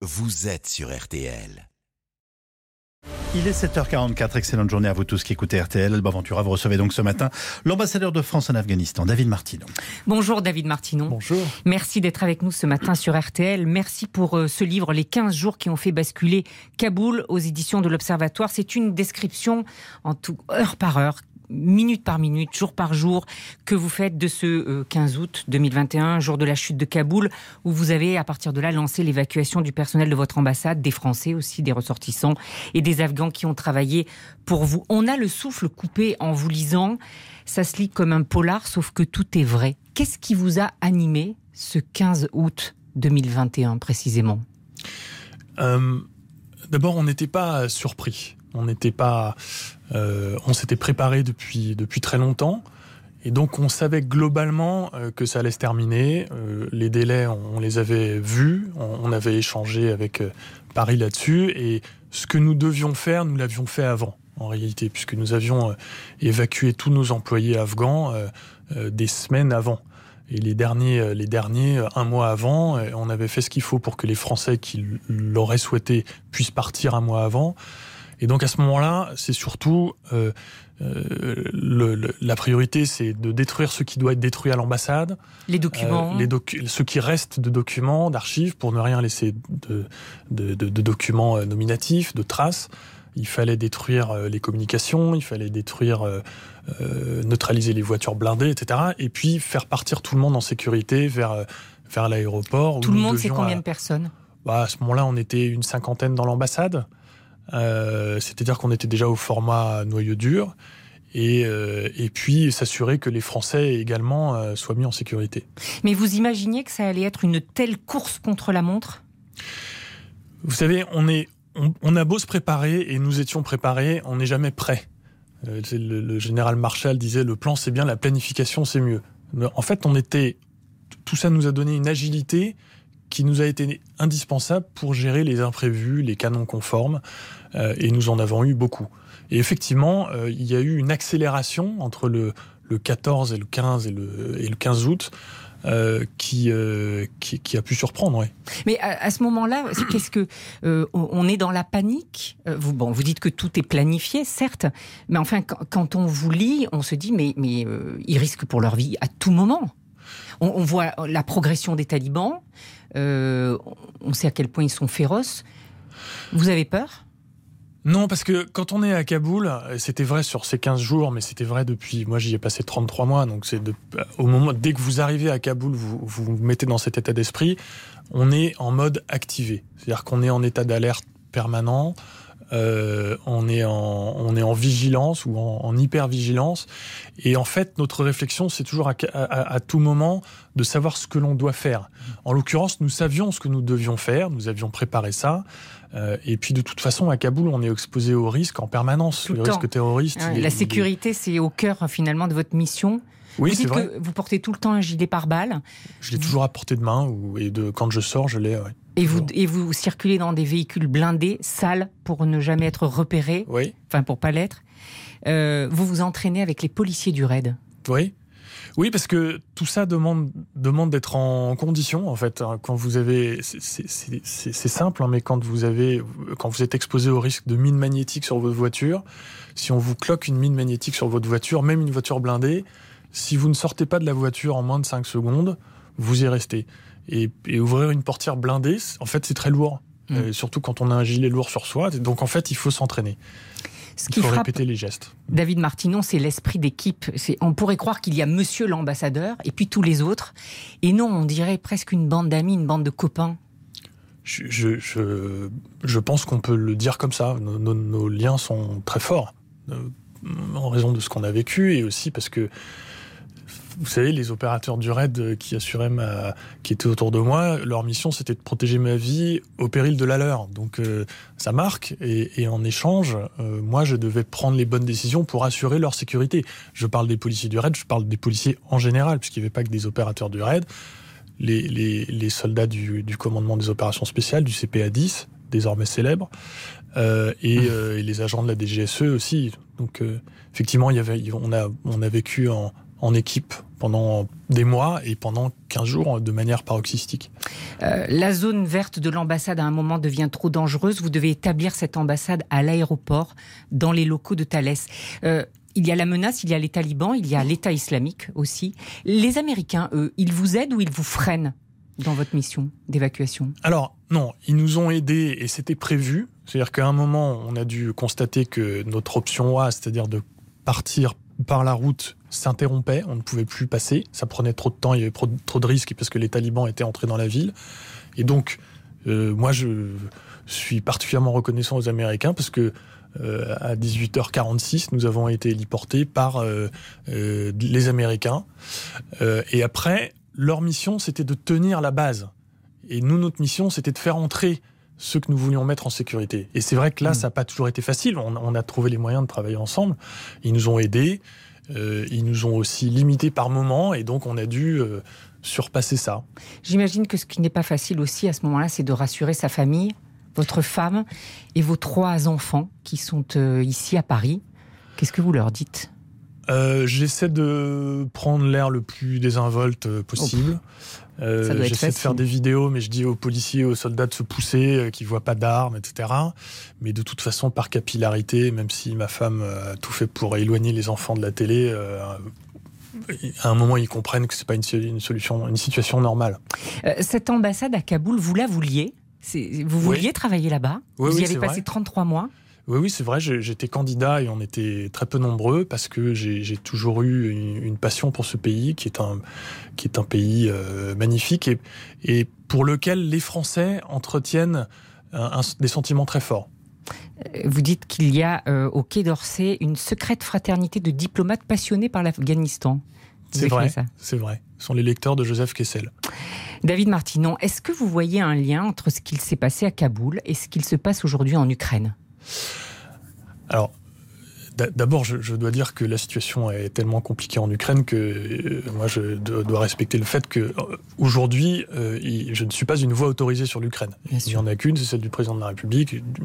vous êtes sur RTL. Il est 7h44, excellente journée à vous tous qui écoutez RTL. Alba Ventura, vous recevez donc ce matin l'ambassadeur de France en Afghanistan, David Martinon. Bonjour David Martinon. Bonjour. Merci d'être avec nous ce matin sur RTL. Merci pour euh, ce livre, Les 15 jours qui ont fait basculer Kaboul aux éditions de l'Observatoire. C'est une description en tout heure par heure minute par minute, jour par jour, que vous faites de ce 15 euh, août 2021, jour de la chute de Kaboul, où vous avez à partir de là lancé l'évacuation du personnel de votre ambassade, des Français aussi, des ressortissants et des Afghans qui ont travaillé pour vous. On a le souffle coupé en vous lisant. Ça se lit comme un polar, sauf que tout est vrai. Qu'est-ce qui vous a animé ce 15 août 2021 précisément? Euh, D'abord, on n'était pas surpris. On n'était pas, on s'était préparé depuis depuis très longtemps. Et donc on savait globalement euh, que ça allait se terminer. Euh, les délais, on, les avait vus, on, avait échangé avec Paris là-dessus. Et ce que nous devions faire, nous l'avions fait avant, en réalité, puisque nous avions évacué tous nos employés afghans des semaines avant. Et les derniers, les derniers, un mois avant, on avait fait ce qu'il faut pour que les Français qui l'auraient souhaité puissent partir un mois avant. Et donc à ce moment-là, c'est surtout euh, euh, le, la priorité, c'est de détruire ce qui doit être détruit à l'ambassade. Les documents. Euh, les docu ce qui reste de documents, d'archives, pour ne rien laisser de, de, de, de, documents euh, nominatifs, de traces. Il fallait détruire euh, les communications, il fallait détruire, euh, neutraliser les voitures blindées, etc. Et puis faire partir tout le monde en sécurité vers, vers l'aéroport. Tout le monde, c'est combien de personnes? bah, À ce moment-là, on était une cinquantaine dans l'ambassade. Euh, c'est-à-dire qu'on était déjà au format noyau dur. Et, euh, et puis s'assurer que les Français également euh, soient mis en sécurité. Mais vous imaginiez que ça allait être une telle course contre la montre? Vous savez, on, est, on, a beau se préparer, et nous étions préparés, on n'est jamais prêt. Le, le, général Marshall disait le plan c'est bien, la planification c'est mieux. En fait, on était, tout ça nous a donné une agilité qui nous a été indispensable pour gérer les imprévus, les canons conformes, euh, et nous en avons eu beaucoup. Et effectivement, euh, il y a eu une accélération entre le, le 14 et le 15 et le, et le 15 août. Euh, qui, a pu surprendre. Mais à, ce moment-là, qu'est-ce que on est dans la panique Vous bon, vous dites que tout est planifié, certes, mais enfin quand, on vous lit, on se dit mais ils risquent pour leur vie à tout moment. On, voit la progression des talibans. Euh, on sait à quel point ils sont féroces. Vous avez peur? Non, parce que quand on est à Kaboul, c'était vrai sur ces 15 jours, mais c'était vrai depuis, moi j'y ai passé 33 mois, donc au moment, dès que vous arrivez à Kaboul, vous vous, vous mettez dans cet état d'esprit, on est en mode activé. C'est-à-dire qu'on est en état d'alerte permanent, euh, on, est en, on est en vigilance ou en, en hyper-vigilance. Et en fait, notre réflexion, c'est toujours à, à, à, tout moment de savoir ce que l'on doit faire. En l'occurrence, nous savions ce que nous devions faire, nous avions préparé ça. Euh, et puis de toute façon, à Kaboul, on est exposé au risque en permanence, Tout le, risque terroriste. La sécurité, est... c'est au cœur finalement de votre mission. Oui, vous dites vrai. que vous portez tout le temps un gilet pare-balles. Je l'ai toujours à portée de main ou, et de, quand je sors, je l'ai. Ouais, et vous, et vous circulez dans des véhicules blindés, sales, pour ne jamais être repéré. Oui. Enfin, pour pas l'être. Euh, vous vous entraînez avec les policiers du raid. Oui. Oui, parce que tout ça demande, demande d'être en condition, en fait. Quand vous avez. C'est simple, hein, mais quand vous, avez, quand vous êtes exposé au risque de mine magnétique sur votre voiture, si on vous cloque une mine magnétique sur votre voiture, même une voiture blindée, si vous ne sortez pas de la voiture en moins de 5 secondes, vous y restez. Et, et ouvrir une portière blindée, en fait, c'est très lourd. Mmh. Euh, surtout quand on a un gilet lourd sur soi. Donc, en fait, il faut s'entraîner. Ce qui il faut frappe répéter les gestes. David Martinon, c'est l'esprit d'équipe. On pourrait croire qu'il y a monsieur l'ambassadeur et puis tous les autres. Et non, on dirait presque une bande d'amis, une bande de copains. Je, je, je, je pense qu'on peut le dire comme ça. Nos, nos, nos liens sont très forts. Euh, en raison de ce qu'on a vécu et aussi parce que vous savez, les opérateurs du raid qui assuraient ma, qui étaient autour de moi, leur mission c'était de protéger ma vie au péril de la leur. Donc euh, ça marque et, en échange, euh, moi je devais prendre les bonnes décisions pour assurer leur sécurité. Je parle des policiers du raid, je parle des policiers en général, puisqu'il n'y avait pas que des opérateurs du raid. Les, soldats du, commandement des opérations spéciales, du CPA 10, désormais célèbre, euh, et, euh, les agents de la DGSE aussi. Donc euh, effectivement, y avait, on a vécu en en équipe pendant des mois et pendant 15 jours de manière paroxystique. Euh, la zone verte de l'ambassade à un moment devient trop dangereuse. Vous devez établir cette ambassade à l'aéroport, dans les locaux de Thales. Euh, il y a la menace, il y a les talibans, il y a l'État islamique aussi. Les Américains, eux, ils vous aident ou ils vous freinent dans votre mission d'évacuation? Alors, non, ils nous ont aidés et c'était prévu. C'est-à-dire qu'à un moment, on a dû constater que notre option A, c'est-à-dire de partir par la route s'interrompait, on ne pouvait plus passer, ça prenait trop de temps, il y avait trop de risques parce que les talibans étaient entrés dans la ville. Et donc, euh, moi, je suis particulièrement reconnaissant aux Américains parce que euh, à 18h46, nous avons été héliportés par euh, les Américains. et après, leur mission, c'était de tenir la base. Et nous, notre mission, c'était de faire entrer ceux que nous voulions mettre en sécurité. Et c'est vrai que là, mm. ça n'a pas toujours été facile. On, a trouvé les moyens de travailler ensemble. Ils nous ont aidés. Euh, ils nous ont aussi limités par moment. Et donc, on a dû euh, surpasser ça. J'imagine que ce qui n'est pas facile aussi à ce moment-là, c'est de rassurer sa famille, votre femme et vos trois enfants qui sont euh, ici à Paris. Qu'est-ce que vous leur dites? J'essaie de prendre l'air le plus désinvolte possible. Euh, j'essaie de faire des vidéos, mais je dis aux policiers, aux soldats de se pousser, euh, qu'ils voient pas d'armes, etc. Mais de toute façon, par capillarité, même si ma femme a tout fait pour éloigner les enfants de la télé, euh, à un moment, ils comprennent que c'est pas une, solution, une situation normale. cette ambassade à Kaboul, vous la vouliez? Vous vouliez travailler là-bas? Vous y avez passé 33 mois oui, oui, c'est vrai, j'étais candidat et on était très peu nombreux parce que j'ai toujours eu une, passion pour ce pays qui est un, qui est un pays euh, magnifique et, et, pour lequel les Français entretiennent des sentiments très forts. Euh, vous dites qu'il y a euh, au Quai d'Orsay une secrète fraternité de diplomates passionnés par l'Afghanistan. C'est vrai, c'est vrai. Ce sont les lecteurs de Joseph Kessel. David Martinon, est-ce que vous voyez un lien entre ce qu'il s'est passé à Kaboul et ce qu'il se passe aujourd'hui en Ukraine? Alors, D'abord, je, dois dire que la situation est tellement compliquée en Ukraine que euh, moi, je dois respecter le fait que euh, aujourd'hui, euh, je ne suis pas une voix autorisée sur l'Ukraine. Il n'y en a qu'une, c'est celle du président de la République, du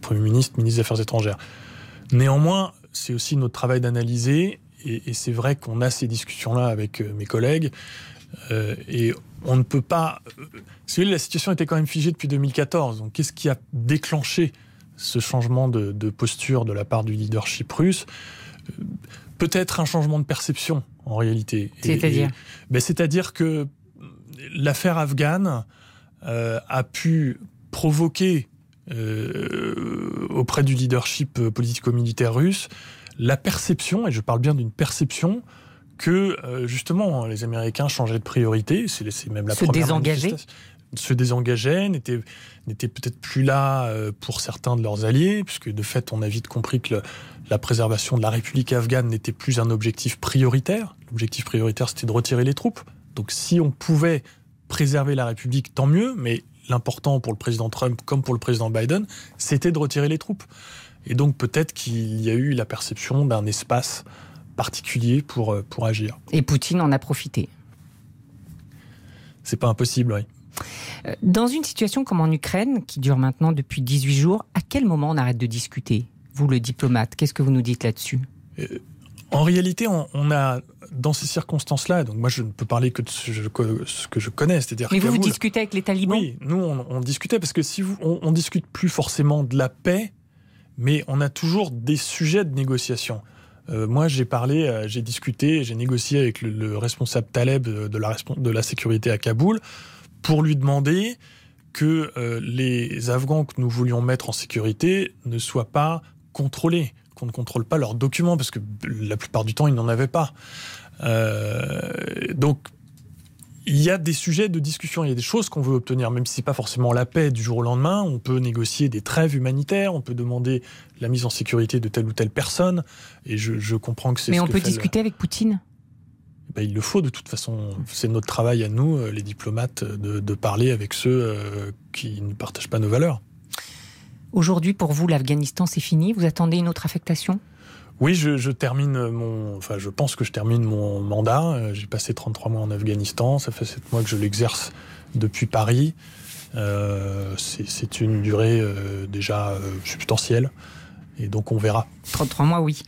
Premier ministre, ministre des Affaires étrangères. Néanmoins, c'est aussi notre travail d'analyser, et, c'est vrai qu'on a ces discussions-là avec mes collègues, et on ne peut pas. Si la situation était quand même figée depuis 2014. Donc, qu'est-ce qui a déclenché ce changement de, posture de la part du leadership russe euh, peut-être un changement de perception en réalité. C'est-à-dire ben, C'est-à-dire que l'affaire afghane euh, a pu provoquer euh, auprès du leadership politico-militaire russe la perception, et je parle bien d'une perception, que justement les Américains changeaient de priorité, c'est même la Se première désengager se désengageaient, n'étaient, peut-être plus là euh, pour certains de leurs alliés, puisque de fait, on a vite compris que la préservation de la République afghane n'était plus un objectif prioritaire. L'objectif prioritaire, c'était de retirer les troupes. Donc si on pouvait préserver la République, tant mieux, mais l'important pour le président Trump comme pour le président Biden, c'était de retirer les troupes. Et donc peut-être qu'il y a eu la perception d'un espace particulier pour, euh, pour agir. Et Poutine en a profité. C'est pas impossible, oui. Dans une situation comme en Ukraine, qui dure maintenant depuis 18 jours, à quel moment on arrête de discuter Vous, le diplomate, qu'est-ce que vous nous dites là-dessus? Euh, En réalité, on, a, dans ces circonstances-là, donc moi je ne peux parler que de ce, que je connais, c'est-à-dire. Mais vous, vous discutez avec les talibans? Oui, nous on, discutait parce que si vous, on, discute plus forcément de la paix, mais on a toujours des sujets de négociation. Euh, moi, j'ai parlé, euh, j'ai discuté, j'ai négocié avec le, responsable Taleb de la, de la sécurité à Kaboul pour lui demander que euh, les Afghans que nous voulions mettre en sécurité ne soient pas contrôlés, qu'on ne contrôle pas leurs documents, parce que la plupart du temps, ils n'en avaient pas. Euh, donc, il y a des sujets de discussion, il y a des choses qu'on veut obtenir, même si c'est pas forcément la paix du jour au lendemain. On peut négocier des trêves humanitaires, on peut demander la mise en sécurité de telle ou telle personne. Et je, comprends que c'est. Mais on peut discuter avec Poutine ben, il le faut de toute façon. C'est notre travail à nous, euh, les diplomates, de, parler avec ceux euh, qui ne partagent pas nos valeurs. Aujourd'hui, pour vous, l'Afghanistan, c'est fini? Vous attendez une autre affectation? Oui, je, termine mon, enfin, je pense que je termine mon mandat. Euh, j'ai passé 33 mois en Afghanistan. Ça fait 7 mois que je l'exerce depuis Paris. c'est une durée déjà substantielle. Et donc, on verra. 33 mois, oui.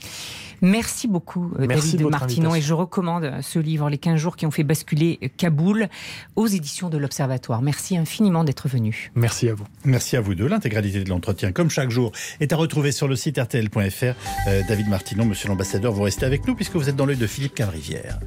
Merci beaucoup, Merci David de Martinon. Et je recommande ce livre, Les 15 jours qui ont fait basculer Kaboul, aux éditions de l'Observatoire. Merci infiniment d'être venu. Merci à vous. Merci à vous deux. L'intégralité de l'entretien, comme chaque jour, est à retrouver sur le site rtl.fr. Euh, David Martinon, monsieur l'ambassadeur, vous restez avec nous puisque vous êtes dans l'œil de Philippe Cavrivière.